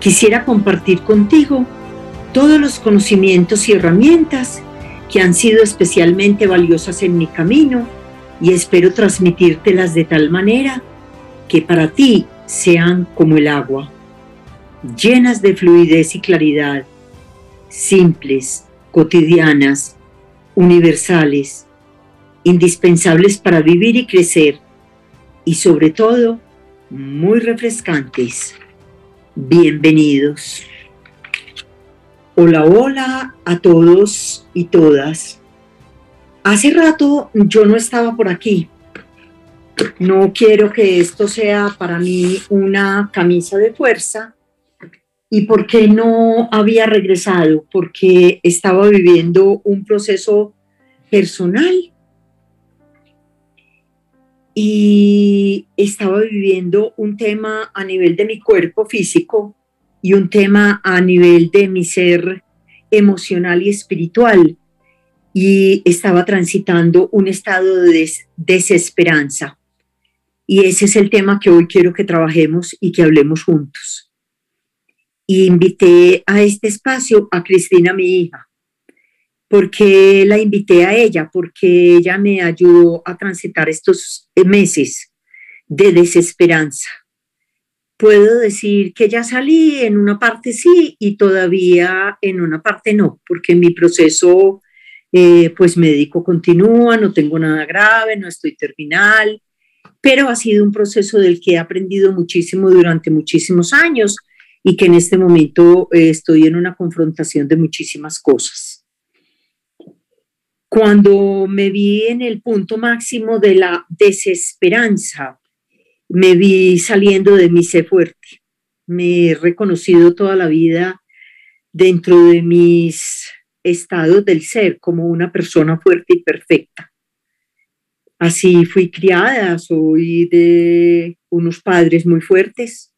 Quisiera compartir contigo todos los conocimientos y herramientas que han sido especialmente valiosas en mi camino y espero transmitírtelas de tal manera que para ti sean como el agua, llenas de fluidez y claridad, simples, cotidianas, universales, indispensables para vivir y crecer y sobre todo muy refrescantes. Bienvenidos. Hola, hola a todos y todas. Hace rato yo no estaba por aquí. No quiero que esto sea para mí una camisa de fuerza. ¿Y por qué no había regresado? Porque estaba viviendo un proceso personal y estaba viviendo un tema a nivel de mi cuerpo físico y un tema a nivel de mi ser emocional y espiritual y estaba transitando un estado de desesperanza. Y ese es el tema que hoy quiero que trabajemos y que hablemos juntos. Y invité a este espacio a Cristina, mi hija porque la invité a ella, porque ella me ayudó a transitar estos meses de desesperanza. Puedo decir que ya salí en una parte sí y todavía en una parte no, porque mi proceso eh, pues médico continúa, no tengo nada grave, no estoy terminal, pero ha sido un proceso del que he aprendido muchísimo durante muchísimos años y que en este momento eh, estoy en una confrontación de muchísimas cosas. Cuando me vi en el punto máximo de la desesperanza, me vi saliendo de mi ser fuerte. Me he reconocido toda la vida dentro de mis estados del ser como una persona fuerte y perfecta. Así fui criada, soy de unos padres muy fuertes,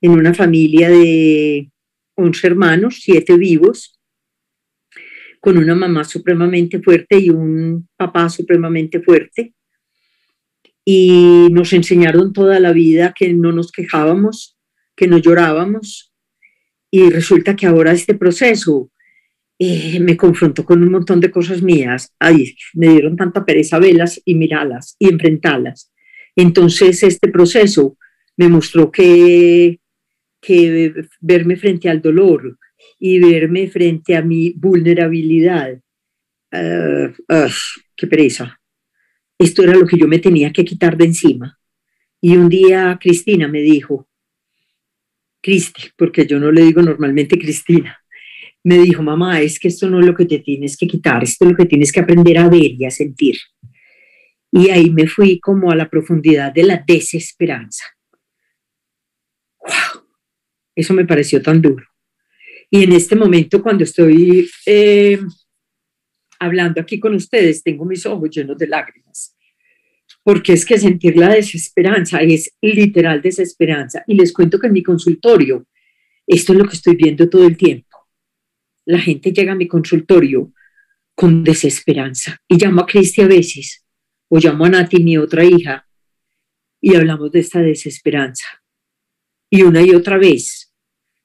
en una familia de 11 hermanos, siete vivos, con una mamá supremamente fuerte y un papá supremamente fuerte. Y nos enseñaron toda la vida que no nos quejábamos, que no llorábamos. Y resulta que ahora este proceso eh, me confrontó con un montón de cosas mías. Ay, me dieron tanta pereza velas y mirarlas y enfrentarlas. Entonces este proceso me mostró que, que verme frente al dolor, y verme frente a mi vulnerabilidad. Uh, ¡Qué pereza! Esto era lo que yo me tenía que quitar de encima. Y un día Cristina me dijo, Cristi, porque yo no le digo normalmente Cristina, me dijo, mamá, es que esto no es lo que te tienes que quitar, esto es lo que tienes que aprender a ver y a sentir. Y ahí me fui como a la profundidad de la desesperanza. ¡Wow! Eso me pareció tan duro. Y en este momento, cuando estoy eh, hablando aquí con ustedes, tengo mis ojos llenos de lágrimas, porque es que sentir la desesperanza es literal desesperanza. Y les cuento que en mi consultorio, esto es lo que estoy viendo todo el tiempo. La gente llega a mi consultorio con desesperanza y llamo a Cristi a veces, o llamo a Nati, mi otra hija, y hablamos de esta desesperanza. Y una y otra vez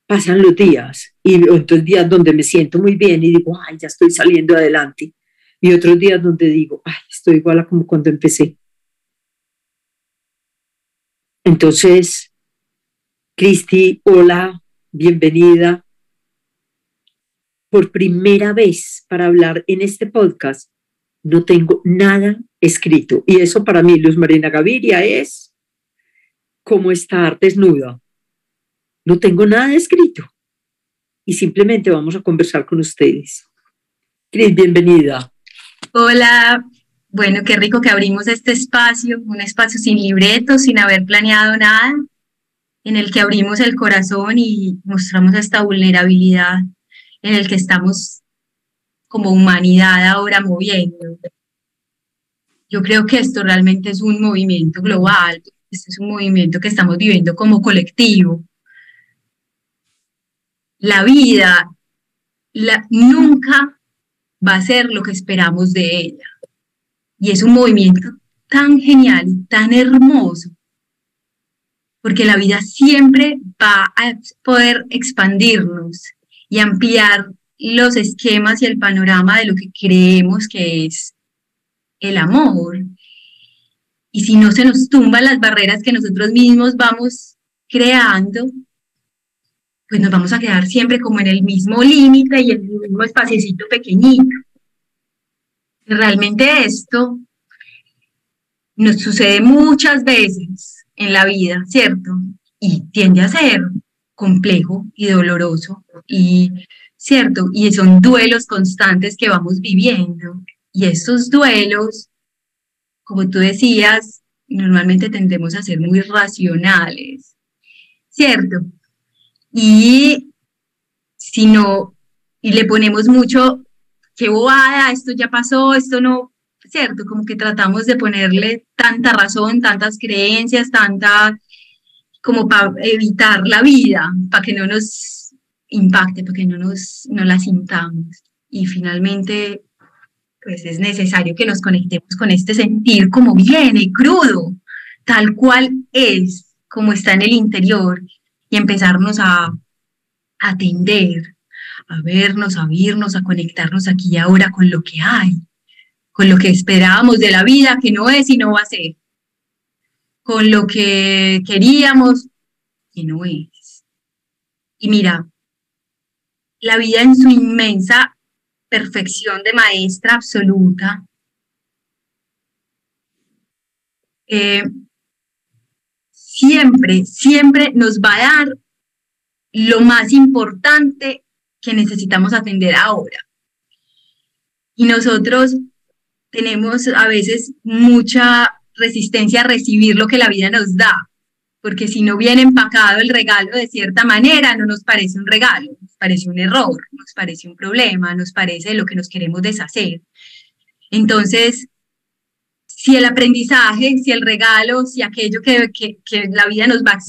pasan los días y otros días donde me siento muy bien y digo, ay, ya estoy saliendo adelante. Y otros días donde digo, ay, estoy igual a como cuando empecé. Entonces, Cristi, hola, bienvenida. Por primera vez para hablar en este podcast, no tengo nada escrito. Y eso para mí, Luz Marina Gaviria, es como estar desnuda no tengo nada escrito y simplemente vamos a conversar con ustedes. Cris, bienvenida. Hola, bueno, qué rico que abrimos este espacio, un espacio sin libreto, sin haber planeado nada. en el que abrimos el corazón y mostramos esta vulnerabilidad en el que estamos como humanidad ahora moviendo. Yo creo que esto realmente es un movimiento global, este es un movimiento que estamos viviendo como colectivo. La vida nunca va a ser lo que esperamos de ella. Y es un movimiento tan genial, tan hermoso, porque la vida siempre va a poder expandirnos y ampliar los esquemas y el panorama de lo que creemos que es el amor. Y si no se nos tumban las barreras que nosotros mismos vamos creando, pues nos vamos a quedar siempre como en el mismo límite y en el mismo espaciecito pequeñito. Realmente esto nos sucede muchas veces en la vida, ¿cierto? Y tiende a ser complejo y doloroso y cierto y son duelos constantes que vamos viviendo y estos duelos como tú decías normalmente tendemos a ser muy racionales cierto y si no y le ponemos mucho qué bobada esto ya pasó esto no cierto como que tratamos de ponerle tanta razón tantas creencias tanta como para evitar la vida, para que no nos impacte, para que no, nos, no la sintamos. Y finalmente, pues es necesario que nos conectemos con este sentir como viene, crudo, tal cual es, como está en el interior, y empezarnos a atender, a vernos, a oírnos, a conectarnos aquí y ahora con lo que hay, con lo que esperábamos de la vida, que no es y no va a ser con lo que queríamos, que no es. Y mira, la vida en su inmensa perfección de maestra absoluta, eh, siempre, siempre nos va a dar lo más importante que necesitamos atender ahora. Y nosotros tenemos a veces mucha resistencia a recibir lo que la vida nos da, porque si no viene empacado el regalo de cierta manera, no nos parece un regalo, nos parece un error, nos parece un problema, nos parece lo que nos queremos deshacer. Entonces, si el aprendizaje, si el regalo, si aquello que, que, la vida nos va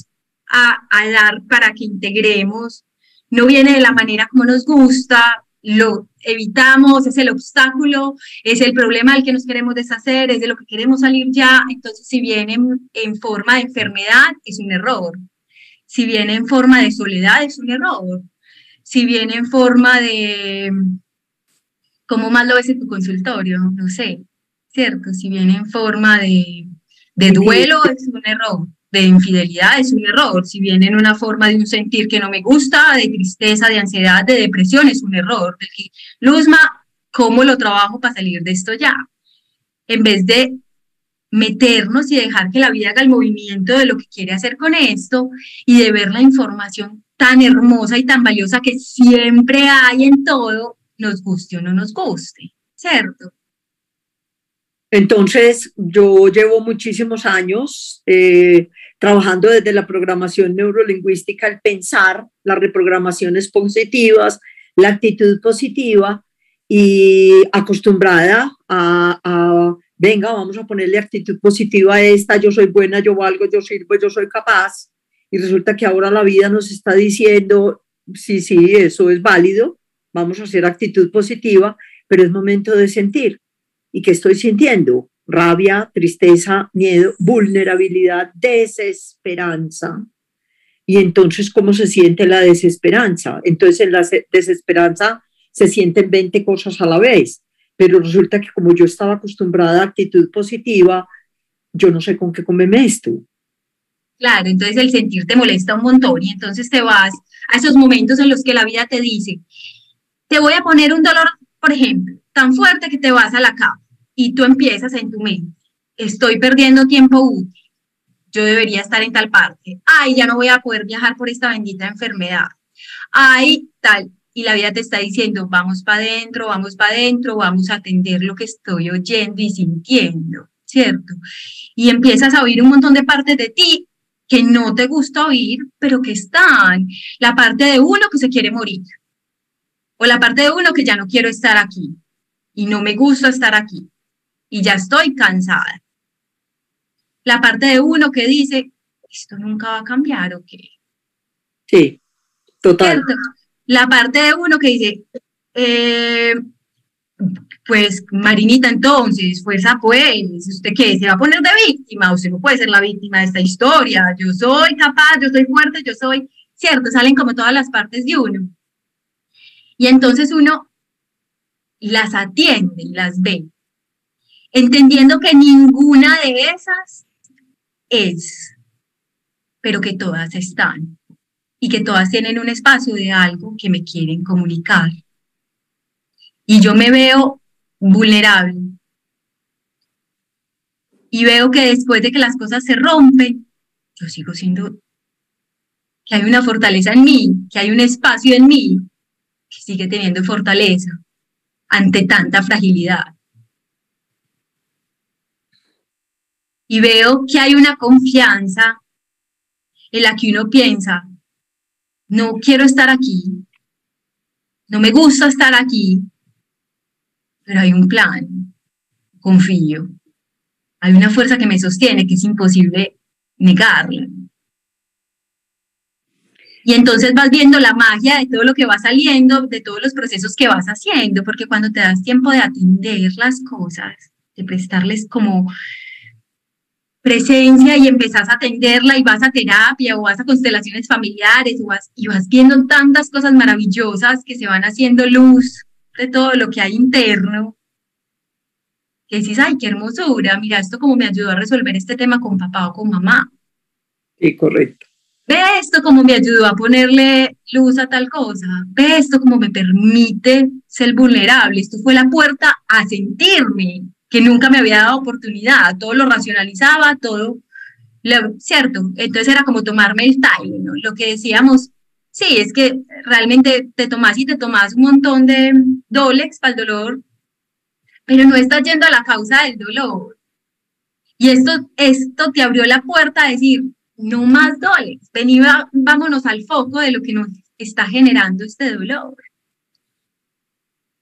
a, a dar para que integremos, no viene de la manera como nos gusta, lo evitamos, es el obstáculo, es el problema del que nos queremos deshacer, es de lo que queremos salir ya. Entonces, si viene en, forma de enfermedad, es un error. Si viene en forma de soledad, es un error. Si viene en forma de, ¿cómo más lo ves en tu consultorio? No sé, ¿cierto? Si viene en forma de, de duelo, es un error de infidelidad es un error. Si viene en una forma de un sentir que no me gusta, de tristeza, de ansiedad, de depresión, es un error. Luzma, ¿cómo lo trabajo para salir de esto ya? En vez de meternos y dejar que la vida haga el movimiento de lo que quiere hacer con esto y de ver la información tan hermosa y tan valiosa que siempre hay en todo, nos guste o no nos guste, ¿cierto? Entonces, yo llevo muchísimos años eh, trabajando desde la programación neurolingüística, el pensar, las reprogramaciones positivas, la actitud positiva y acostumbrada a, venga, vamos a ponerle actitud positiva a esta, yo soy buena, yo valgo, yo sirvo, yo soy capaz. Y resulta que ahora la vida nos está diciendo, sí, sí, eso es válido, vamos a hacer actitud positiva, pero es momento de sentir. ¿Y qué estoy sintiendo? rabia, tristeza, miedo, vulnerabilidad, desesperanza. Y entonces, ¿cómo se siente la desesperanza? Entonces, en la desesperanza se sienten 20 cosas a la vez, pero resulta que como yo estaba acostumbrada a actitud positiva, yo no sé con qué comeme esto. Claro, entonces el sentir te molesta un montón y entonces te vas a esos momentos en los que la vida te dice, te voy a poner un dolor, por ejemplo, tan fuerte que te vas a la cama y tú empiezas en tu mente, estoy perdiendo tiempo útil, yo debería estar en tal parte, ay, ya no voy a poder viajar por esta bendita enfermedad, ay, tal, y la vida te está diciendo, vamos para adentro, vamos para adentro, vamos a atender lo que estoy oyendo y sintiendo, ¿cierto? Y empiezas a oír un montón de partes de ti que no te gusta oír, pero que están. La parte de uno que se quiere morir. O la parte de uno que ya no quiero estar aquí. Y no me gusta estar aquí. Y ya estoy cansada. La parte de uno que dice, esto nunca va a cambiar o qué. Sí, total. La parte de uno que dice, eh, pues Marinita, entonces, fuerza pues, ¿usted qué? ¿Se va a poner de víctima? Usted no puede ser la víctima de esta historia. Yo soy capaz, yo soy fuerte, yo soy, cierto, salen como todas las partes de uno. Y entonces uno las atiende y las ve, entendiendo que ninguna de esas es, pero que todas están y que todas tienen un espacio de algo que me quieren comunicar y yo me veo vulnerable y veo que después de que las cosas se rompen, yo sigo siendo, que hay una fortaleza en mí, que hay un espacio en mí que sigue teniendo fortaleza ante tanta fragilidad. Y veo que hay una confianza en la que uno piensa, no quiero estar aquí, no me gusta estar aquí, pero hay un plan, confío. Hay una fuerza que me sostiene que es imposible negarla. Y entonces vas viendo la magia de todo lo que va saliendo, de todos los procesos que vas haciendo, porque cuando te das tiempo de atender las cosas, de prestarles como presencia y empezás a atenderla y vas a terapia o vas a constelaciones familiares vas, y vas viendo tantas cosas maravillosas que se van haciendo luz de todo lo que hay interno, que dices, ay, qué hermosura, mira esto como me ayudó a resolver este tema con papá o con mamá. Sí, correcto. Ve esto como me ayudó a ponerle luz a tal cosa. Ve esto como me permite ser vulnerable. Esto fue la puerta a sentirme, que nunca me había dado oportunidad. Todo lo racionalizaba, todo, ¿cierto? Entonces era como tomarme el time, ¿no? Lo que decíamos, Sí, es que realmente te tomas y te tomas un montón de Dolex para el dolor, pero no estás yendo a la causa del dolor. Y esto, esto te abrió la puerta a decir, no más Dolex, vení, vámonos al foco de lo que nos está generando este dolor.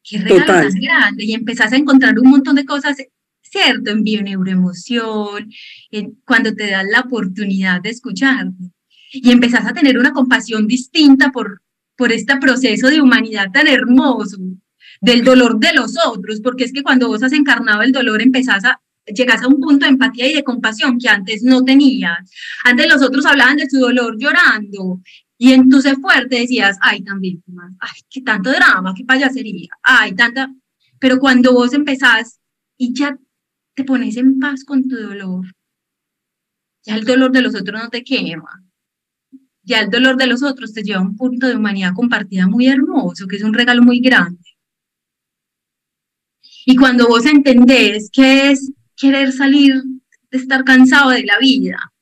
Qué regalo tan grande. Y empezás a encontrar un montón de cosas, cierto, en bioneuroemoción, en, cuando te das la oportunidad de escucharte y empezás a tener una compasión distinta por, por este proceso de humanidad tan hermoso, del dolor de los otros, porque es que cuando vos has encarnado el dolor empezás a, llegas a un punto de empatía y de compasión que antes no tenías. Antes los otros hablaban de su dolor llorando y en tu ser fuerte decías, ay, tan víctimas, ay, qué tanto drama, qué payasería, ay, tanta... Pero cuando vos empezás y ya te pones en paz con tu dolor, ya el dolor de los otros no te quema, ya el dolor de los otros te lleva a un punto de humanidad compartida muy hermoso, que es un regalo muy grande. Y cuando vos entendés qué es querer salir de estar cansado de la vida,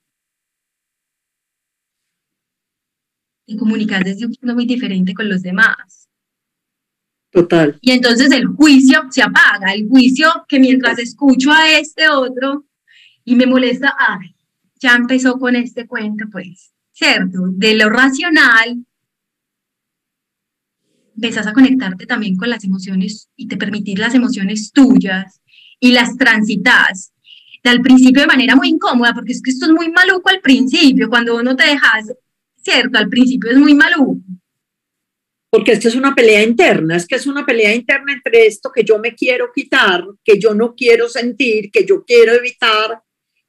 desde un punto muy diferente con los demás. Total. Y entonces el juicio se apaga, el juicio que mientras escucho a este otro y me molesta, ay, ya empezó con este cuento, pues ¿cierto? De lo racional, empezás a conectarte también con las emociones y te permitir las emociones tuyas y las transitas. Al principio de manera muy incómoda, porque es que esto es muy maluco al principio, cuando uno te dejas, ¿cierto? Al principio es muy maluco. Porque esto es una pelea interna, es que es una pelea interna entre esto que yo me quiero quitar, que yo no quiero sentir, que yo quiero evitar,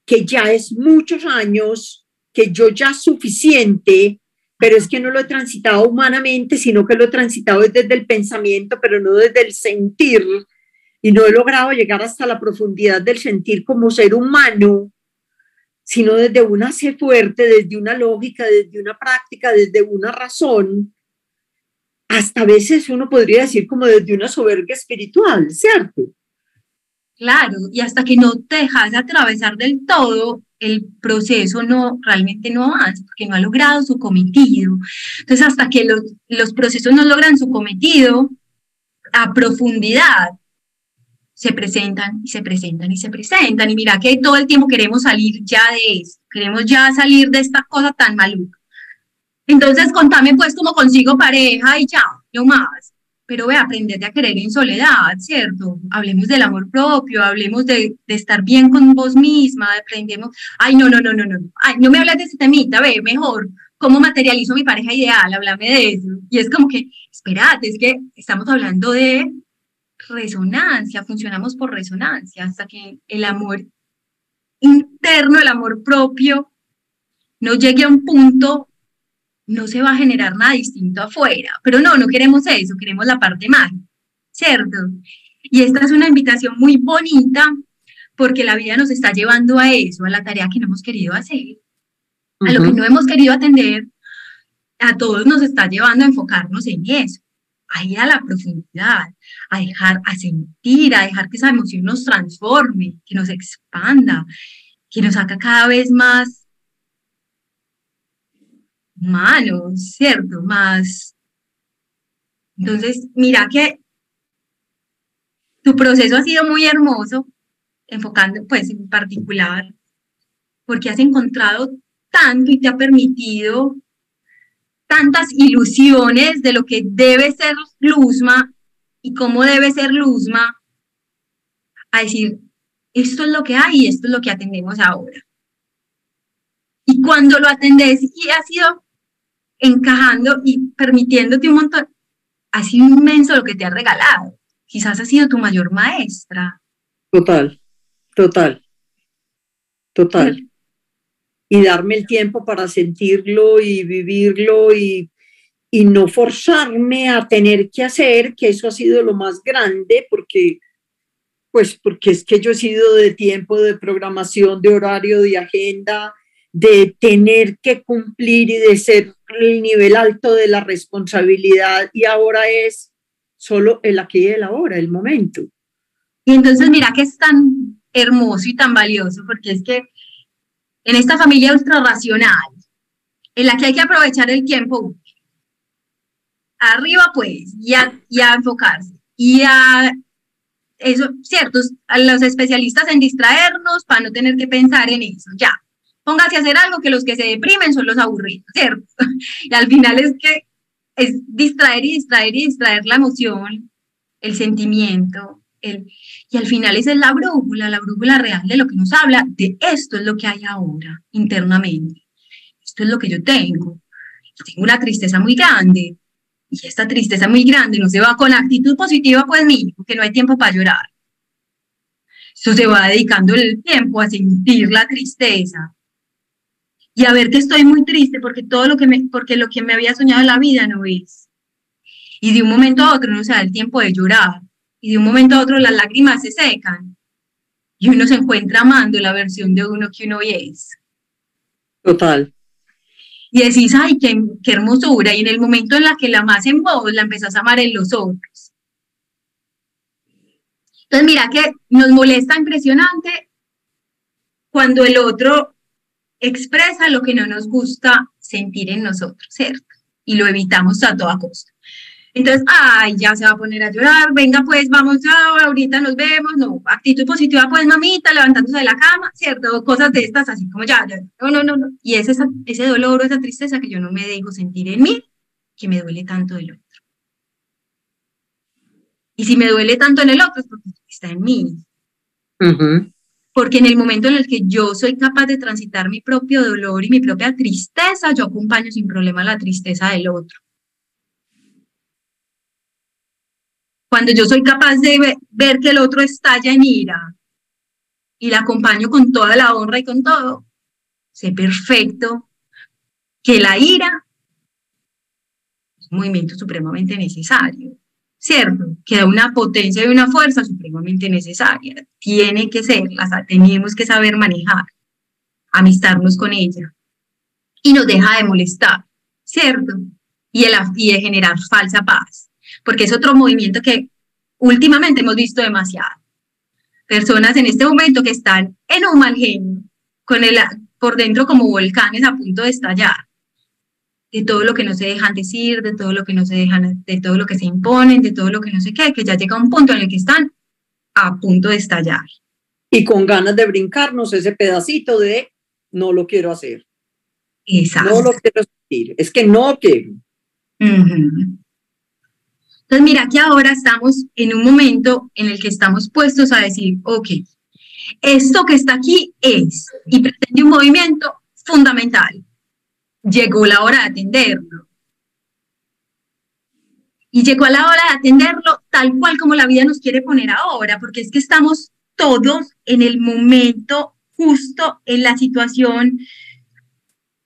que ya es muchos años que yo ya suficiente, pero es que no lo he transitado humanamente, sino que lo he transitado desde el pensamiento, pero no desde el sentir, y no he logrado llegar hasta la profundidad del sentir como ser humano, sino desde una fe fuerte, desde una lógica, desde una práctica, desde una razón, hasta a veces uno podría decir como desde una soberbia espiritual, ¿cierto? Claro, y hasta que no te dejas atravesar del todo, el proceso no realmente no avanza porque no ha logrado su cometido. Entonces, hasta que los, los procesos no logran su cometido a profundidad, se presentan y se presentan y se presentan. Y mira que todo el tiempo queremos salir ya de esto, queremos ya salir de esta cosa tan maluca. Entonces, contame pues cómo consigo pareja y ya, no más. Pero ve, a querer en soledad, ¿cierto? Hablemos del amor propio, hablemos de, de, estar bien con vos misma, aprendemos, ay, no, no, no, no, no, ay, no me hables de ese temita, ve, mejor, ¿cómo materializo mi pareja ideal? Háblame de eso. Y es como que, espérate, es que estamos hablando de resonancia, funcionamos por resonancia, hasta que el amor interno, el amor propio, no llegue a un punto, no se va a generar nada distinto afuera. Pero no, no queremos eso, queremos la parte mágica, ¿cierto? Y esta es una invitación muy bonita porque la vida nos está llevando a eso, a la tarea que no hemos querido hacer, a lo que no hemos querido atender, a todos nos está llevando a enfocarnos en eso, a ir a la profundidad, a dejar, a sentir, a dejar que esa emoción nos transforme, que nos expanda, que nos haga cada vez más humanos, ¿cierto? Más. Entonces, mira que tu proceso ha sido muy hermoso, enfocando pues en particular, porque has encontrado tanto y te ha permitido tantas ilusiones de lo que debe ser Luzma y cómo debe ser Luzma, a decir, esto es lo que hay y esto es lo que atendemos ahora. Y cuando lo atendes y ha sido encajando y permitiéndote un montón, ha sido inmenso lo que te ha regalado. Quizás ha sido tu mayor maestra. Total, total, total. Y darme el tiempo para sentirlo y vivirlo y y no forzarme a tener que hacer, que eso ha sido lo más grande, porque, pues, porque es que yo he sido de tiempo, de programación, de horario, de agenda, de tener que cumplir y de ser el nivel alto de la responsabilidad, y ahora es solo el aquí y el ahora, el momento. Y entonces mira que es tan hermoso y tan valioso, porque es que en esta familia ultra racional, en la que hay que aprovechar el tiempo arriba pues, y a, enfocarse. Y a eso, cierto, a los especialistas en distraernos para no tener que pensar en eso, ya. Póngase a hacer algo que los que se deprimen son los aburridos, ¿cierto? Y al final es que es distraer y distraer y distraer la emoción, el sentimiento, y al final esa es la brújula, la brújula real de lo que nos habla, de esto es lo que hay ahora internamente, esto es lo que yo tengo. tengo una tristeza muy grande, y esta tristeza muy grande no se va con actitud positiva, pues mí, porque no hay tiempo para llorar. Eso se va dedicando el tiempo a sentir la tristeza y a ver que estoy muy triste porque todo lo que me, porque lo que me había soñado en la vida no es. Y de un momento a otro no se da el tiempo de llorar y de un momento a otro las lágrimas se secan y uno se encuentra amando la versión de uno que uno es. Total y decís, ay, qué, qué, hermosura, y en el momento en la que la amas en vos, la empezás a amar en los otros. Entonces, mira que nos molesta impresionante cuando el otro expresa lo que no nos gusta sentir en nosotros, ¿cierto? Y lo evitamos a toda costa. Entonces, ay, ya se va a poner a llorar, venga pues, vamos ya, ahorita nos vemos, no, actitud positiva pues, mamita, levantándose de la cama, ¿cierto? Cosas de estas, así como ya, ya, no, no, no, no. Y es esa, ese dolor o esa tristeza que yo no me dejo sentir en mí, que me duele tanto del otro. Y si me duele tanto en el otro es porque está en mí. Porque en el momento en el que yo soy capaz de transitar mi propio dolor y mi propia tristeza, yo acompaño sin problema la tristeza del otro. Cuando yo soy capaz de ver que el otro estalla en ira y la acompaño con toda la honra y con todo, sé perfecto que la ira es un movimiento supremamente necesario, ¿cierto? Que da una potencia y una fuerza supremamente necesaria. Tiene que ser, tenemos que saber manejar, amistarnos con ella. Y nos deja de molestar, ¿cierto? Y de generar falsa paz porque es otro movimiento que últimamente hemos visto demasiado. Personas en este momento que están en un mal genio, con el, por dentro como volcanes a punto de estallar, de todo lo que no se dejan decir, de todo lo que no se dejan, de todo lo que se imponen, de todo lo que no sé qué, que ya llega un punto en el que están a punto de estallar. Y con ganas de brincarnos ese pedacito de no lo quiero hacer. Exacto. No lo quiero sentir, es que no quiero. Entonces, mira que ahora estamos en un momento en el que estamos puestos a decir, ok, esto que está aquí es y pretende un movimiento fundamental. Llegó la hora de atenderlo. Y llegó la hora de atenderlo tal cual como la vida nos quiere poner ahora, porque es que estamos todos en el momento justo, en la situación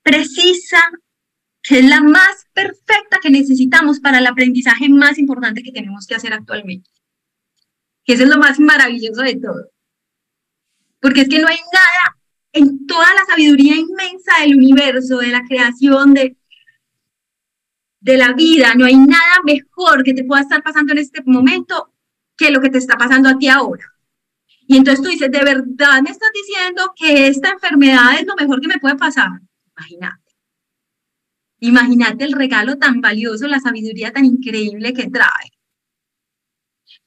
precisa, es la más perfecta que necesitamos para el aprendizaje más importante que tenemos que hacer actualmente. Que eso es lo más maravilloso de todo. Porque es que no hay nada en toda la sabiduría inmensa del universo, de la creación, de, de la vida, no hay nada mejor que te pueda estar pasando en este momento que lo que te está pasando a ti ahora. Y entonces tú dices, ¿de verdad me estás diciendo que esta enfermedad es lo mejor que me puede pasar? Imagínate. Imagínate el regalo tan valioso, la sabiduría tan increíble que trae.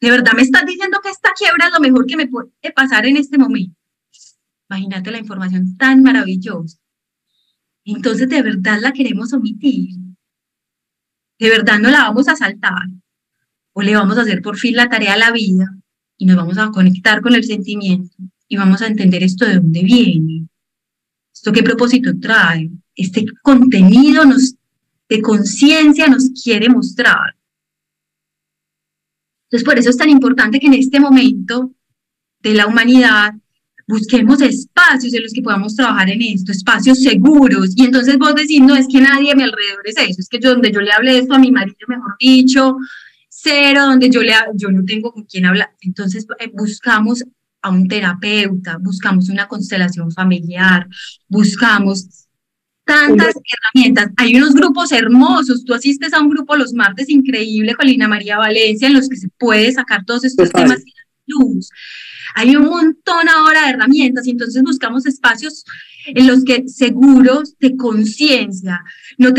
¿De verdad me estás diciendo que esta quiebra es lo mejor que me puede pasar en este momento? Imagínate la información tan maravillosa. Entonces, ¿de verdad la queremos omitir? ¿De verdad no la vamos a saltar? ¿O le vamos a hacer por fin la tarea a la vida y nos vamos a conectar con el sentimiento y vamos a entender esto de dónde viene? ¿Esto qué propósito trae? Este contenido nos, de conciencia nos quiere mostrar. Entonces, por eso es tan importante que en este momento de la humanidad busquemos espacios en los que podamos trabajar en esto, espacios seguros. Y entonces vos decís, no es que nadie a mi alrededor es eso, es que yo donde yo le hable esto a mi marido, mejor dicho, cero, donde yo, le, yo no tengo con quién hablar. Entonces eh, buscamos a un terapeuta, buscamos una constelación familiar, buscamos tantas herramientas. Hay unos grupos hermosos. Tú asistes a un grupo los martes increíble con Lina María Valencia en los que se puede sacar todos estos temas y luz. Hay un montón ahora de herramientas y entonces buscamos espacios en los que seguros de conciencia. No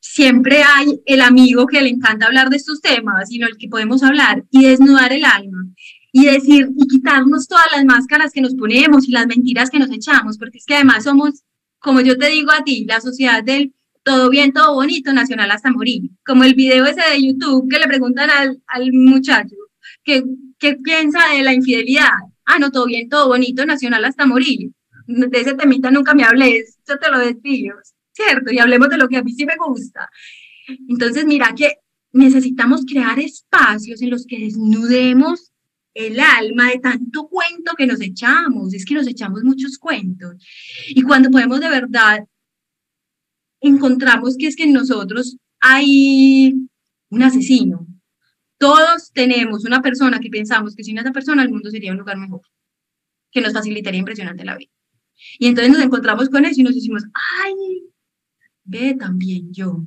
siempre hay el amigo que le encanta hablar de estos temas, sino el que podemos hablar y desnudar el alma y decir y quitarnos todas las máscaras que nos ponemos y las mentiras que nos echamos, porque es que además somos, como yo te digo a ti, la sociedad del todo bien, todo bonito, nacional hasta morir. Como el video ese de YouTube que le preguntan al, al muchacho que ¿qué piensa de la infidelidad? Ah, no, todo bien, todo bonito, nacional hasta morir. De ese temita nunca me hables, yo te lo despido, ¿cierto? Y hablemos de lo que a mí sí me gusta. Entonces, mira que necesitamos crear espacios en los que desnudemos el alma de tanto cuento que nos echamos, es que nos echamos muchos cuentos. Y cuando podemos de verdad, encontramos que es que en nosotros hay un asesino, todos tenemos una persona que pensamos que sin esa persona el mundo sería un lugar mejor, que nos facilitaría impresionante la vida. Y entonces nos encontramos con eso y nos decimos, ay, ve también yo.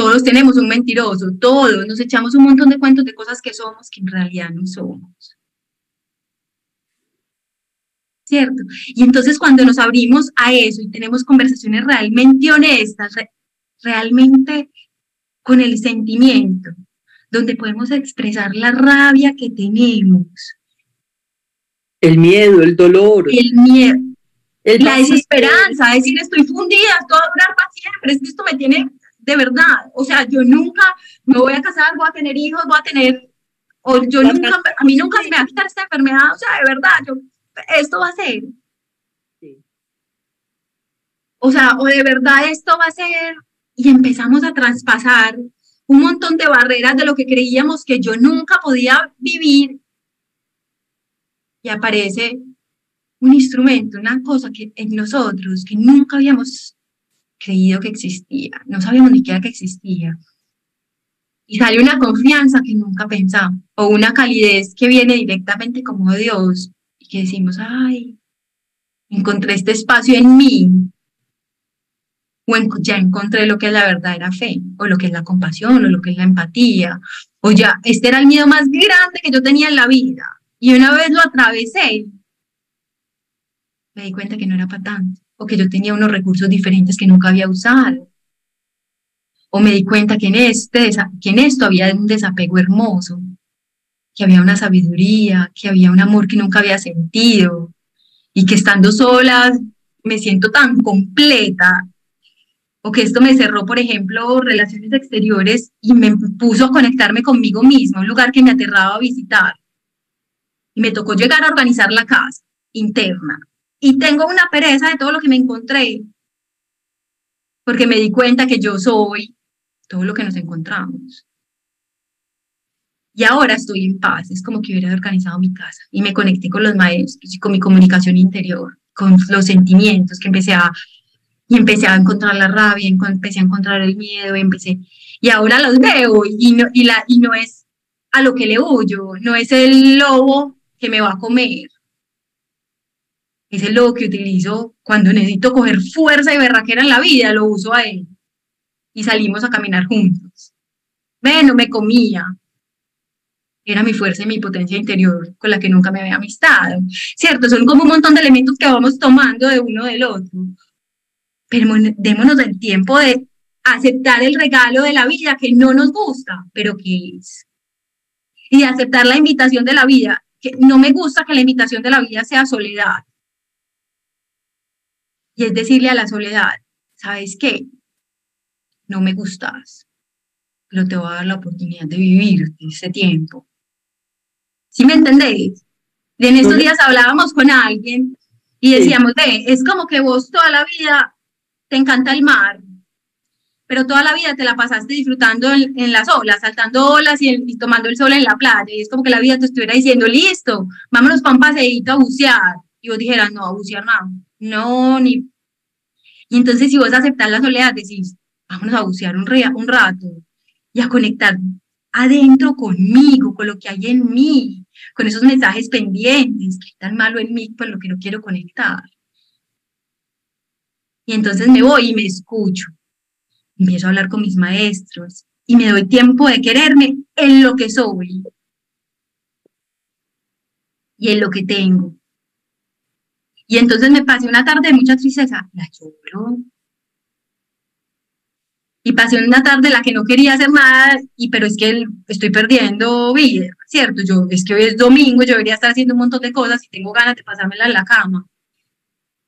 Todos tenemos un mentiroso, todos nos echamos un montón de cuentos de cosas que somos que en realidad no somos. ¿Cierto? Y entonces cuando nos abrimos a eso y tenemos conversaciones realmente honestas, realmente con el sentimiento, donde podemos expresar la rabia que tenemos. El miedo, el dolor. El miedo. la desesperanza, decir estoy fundida, esto va a durar para siempre, es que esto me tiene de verdad, o sea, yo nunca me voy a casar, voy a tener hijos, voy a tener, o yo nunca, a mí nunca se me va a quitar esta enfermedad, o sea, de verdad, yo, esto va a ser. O sea, o de verdad esto va a ser, y empezamos a traspasar un montón de barreras de lo que creíamos que yo nunca podía vivir. Y aparece un instrumento, una cosa que en nosotros que nunca habíamos creído que existía, no sabíamos ni siquiera que existía. Y sale una confianza que nunca pensamos, o una calidez que viene directamente como Dios, y que decimos, ay, encontré este espacio en mí o ya encontré lo que es la verdadera fe, o lo que es la compasión, o lo que es la empatía, o ya, este era el miedo más grande que yo tenía en la vida. Y una vez lo atravesé, me di cuenta que no era para tanto, o que yo tenía unos recursos diferentes que nunca había usado. O me di cuenta que en, este, que en esto había un desapego hermoso, que había una sabiduría, que había un amor que nunca había sentido, y que estando solas me siento tan completa, o que esto me cerró, por ejemplo, relaciones exteriores y me puso a conectarme conmigo mismo, un lugar que me aterraba a visitar. Y me tocó llegar a organizar la casa interna. Y tengo una pereza de todo lo que me encontré, porque me di cuenta que yo soy todo lo que nos encontramos. Y ahora estoy en paz, es como que hubiera organizado mi casa y me conecté con los maestros y con mi comunicación interior, con los sentimientos que empecé a y empecé a encontrar la rabia, empecé a encontrar el miedo, empecé, y ahora los veo y no, y, la, y no es a lo que le huyo, no es el lobo que me va a comer, es el lobo que utilizo cuando necesito coger fuerza y berraquera en la vida, lo uso a él. Y salimos a caminar juntos. Ve, no me comía. Era mi fuerza y mi potencia interior con la que nunca me había amistado. ¿Cierto? Son como un montón de elementos que vamos tomando de uno del otro pero démonos el tiempo de aceptar el regalo de la vida que no nos gusta, pero que es. Y de aceptar la invitación de la vida, que no me gusta que la invitación de la vida sea soledad. Y es decirle a la soledad, ¿sabes qué? No me gustas, pero te voy a dar la oportunidad de vivir ese tiempo. ¿Sí me entendéis? Y en estos días hablábamos con alguien y decíamos, ve, es como que vos toda la vida te encanta el mar, pero toda la vida te la pasaste disfrutando en, las olas, saltando olas y, tomando el sol en la playa. Y es como que la vida te estuviera diciendo, listo, vámonos para un paseíto a bucear. Y vos dijeras, no, a bucear no, no, ni... Y entonces si vos aceptás la soledad, decís, vámonos a bucear un, un rato y a conectar adentro conmigo, con lo que hay en mí, con esos mensajes pendientes, que tan malo en mí, con lo que no quiero conectar. Y entonces me voy y me escucho. Empiezo a hablar con mis maestros y me doy tiempo de quererme en lo que soy y en lo que tengo. Y entonces me pasé una tarde de mucha tristeza, la lloro. Y pasé una tarde en la que no quería hacer nada, y, pero es que estoy perdiendo vida, ¿cierto? Yo, es que hoy es domingo, yo debería estar haciendo un montón de cosas y tengo ganas de pasármela en la cama.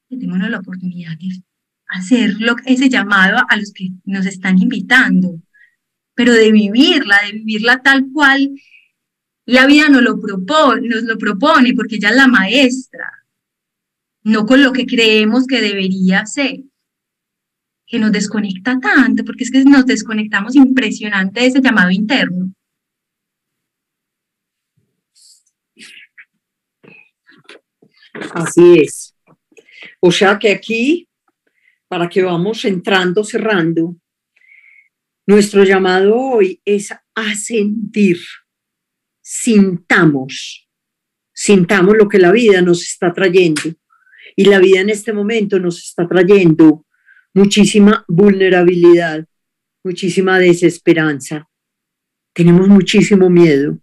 Y tengo la oportunidad de hacer ese llamado a los que nos están invitando, pero de vivirla, de vivirla tal cual la vida nos lo propone, nos lo propone porque ella es la maestra, no con lo que creemos que debería ser, que nos desconecta tanto, porque es que nos desconectamos impresionante de ese llamado interno. Así es. O sea que aquí para que vamos entrando, cerrando, nuestro llamado hoy es a sentir, sintamos, sintamos lo que la vida nos está trayendo. Y la vida en este momento nos está trayendo muchísima vulnerabilidad, muchísima desesperanza. Tenemos muchísimo miedo,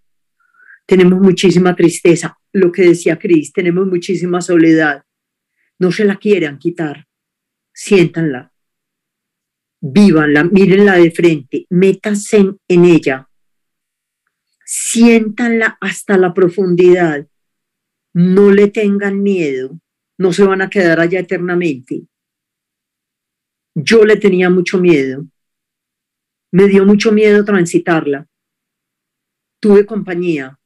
tenemos muchísima tristeza. Lo que decía Cris, tenemos muchísima soledad. No se la quieran quitar siéntanla, vívanla, mírenla de frente, métanse en, ella, siéntanla hasta la profundidad, no le tengan miedo, no se van a quedar allá eternamente. Yo le tenía mucho miedo, me dio mucho miedo transitarla. Tuve compañía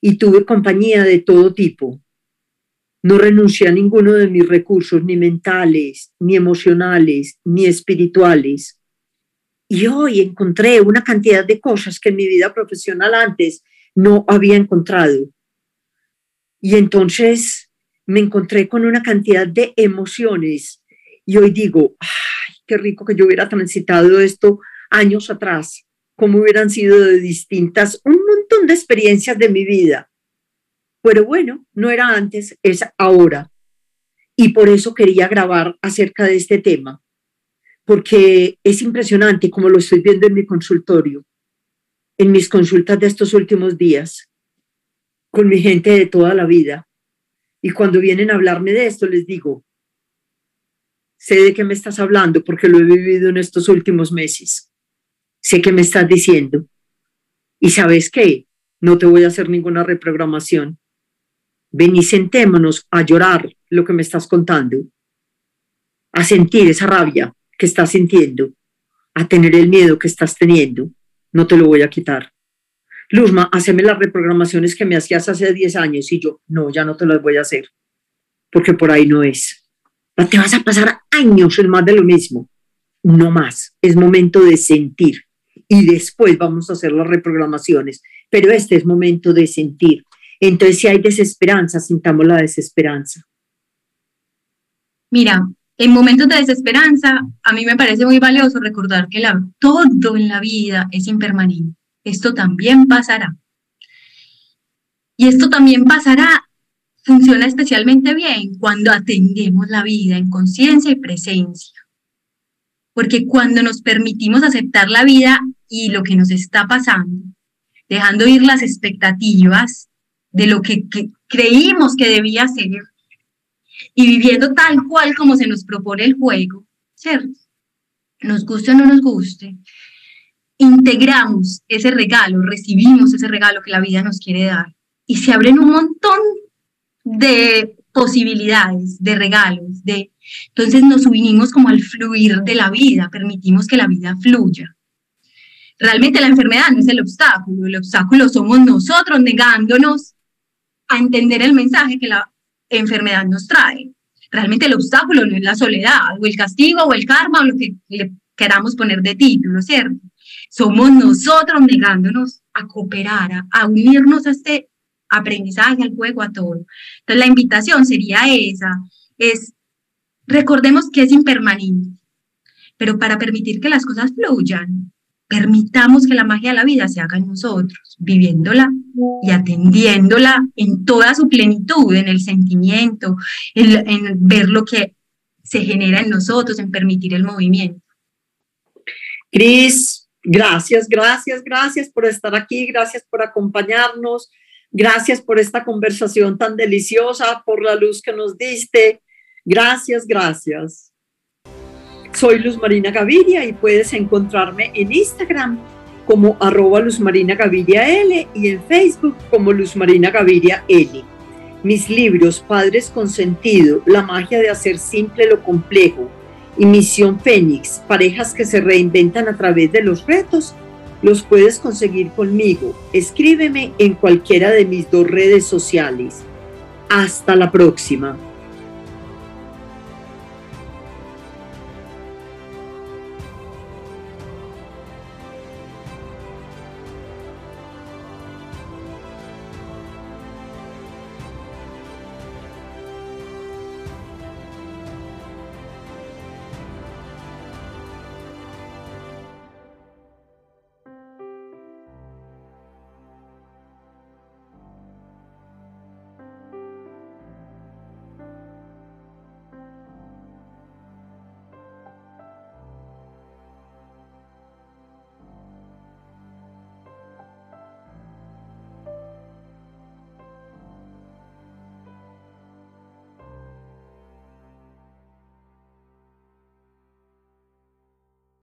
y tuve compañía de todo tipo, no renuncié a ninguno de mis recursos, ni mentales, ni emocionales, ni espirituales. Y hoy encontré una cantidad de cosas que en mi vida profesional antes no había encontrado. Y entonces me encontré con una cantidad de emociones y hoy digo, ay, qué rico que yo hubiera transitado esto años atrás, cómo hubieran sido de distintas, un montón de experiencias de mi vida pero bueno, no era antes, es ahora. Y por eso quería grabar acerca de este tema, porque es impresionante como lo estoy viendo en mi consultorio, en mis consultas de estos últimos días, con mi gente de toda la vida. Y cuando vienen a hablarme de esto, les digo, sé de qué me estás hablando porque lo he vivido en estos últimos meses. Sé qué me estás diciendo. Y sabes qué, no te voy a hacer ninguna reprogramación ven y sentémonos a llorar lo que me estás contando. a sentir esa rabia que estás sintiendo, a tener el miedo que estás teniendo. No te lo voy a quitar. Luzma, haceme las reprogramaciones que me hacías hace 10 años y yo, no, ya no te las voy a hacer, porque por ahí no es. Te vas a pasar años en más de lo mismo. No más. Es momento de sentir. Y después vamos a hacer las reprogramaciones. Pero este es momento de sentir. Entonces, si hay desesperanza, sintamos la desesperanza. Mira, en momentos de desesperanza, a mí me parece muy valioso recordar que todo en la vida es impermanente. Esto también pasará. Y esto también pasará funciona especialmente bien cuando atendemos la vida en conciencia y presencia. Porque cuando nos permitimos aceptar la vida y lo que nos está pasando, dejando ir las expectativas de lo que, creímos que debía ser y viviendo tal cual como se nos propone el juego, ¿cierto? Nos guste o no nos guste, integramos ese regalo, recibimos ese regalo que la vida nos quiere dar y se abren un montón de posibilidades, de regalos, de entonces nos unimos como al fluir de la vida, permitimos que la vida fluya. Realmente la enfermedad no es el obstáculo, el obstáculo somos nosotros negándonos a entender el mensaje que la enfermedad nos trae. Realmente el obstáculo no es la soledad, o el castigo, o el karma, o lo que le queramos poner de título, ¿cierto? Somos nosotros negándonos a cooperar, a, unirnos a este aprendizaje, al juego, a todo. Entonces la invitación sería esa, es recordemos que es impermanente, pero para permitir que las cosas fluyan, permitamos que la magia de la vida se haga en nosotros, viviéndola y atendiéndola en toda su plenitud, en el sentimiento, en, en ver lo que se genera en nosotros, en permitir el movimiento. Cris, gracias, gracias, gracias por estar aquí, gracias por acompañarnos. Gracias por esta conversación tan deliciosa, por la luz que nos diste. Gracias, gracias. Soy Luz Marina Gaviria y puedes encontrarme en Instagram como arroba Luz Marina Gaviria L y en Facebook como Luz Marina Gaviria L. Mis libros Padres con Sentido, La magia de hacer simple lo complejo y Misión Fénix, parejas que se reinventan a través de los retos los puedes conseguir conmigo. Escríbeme en cualquiera de mis dos redes sociales. Hasta la próxima.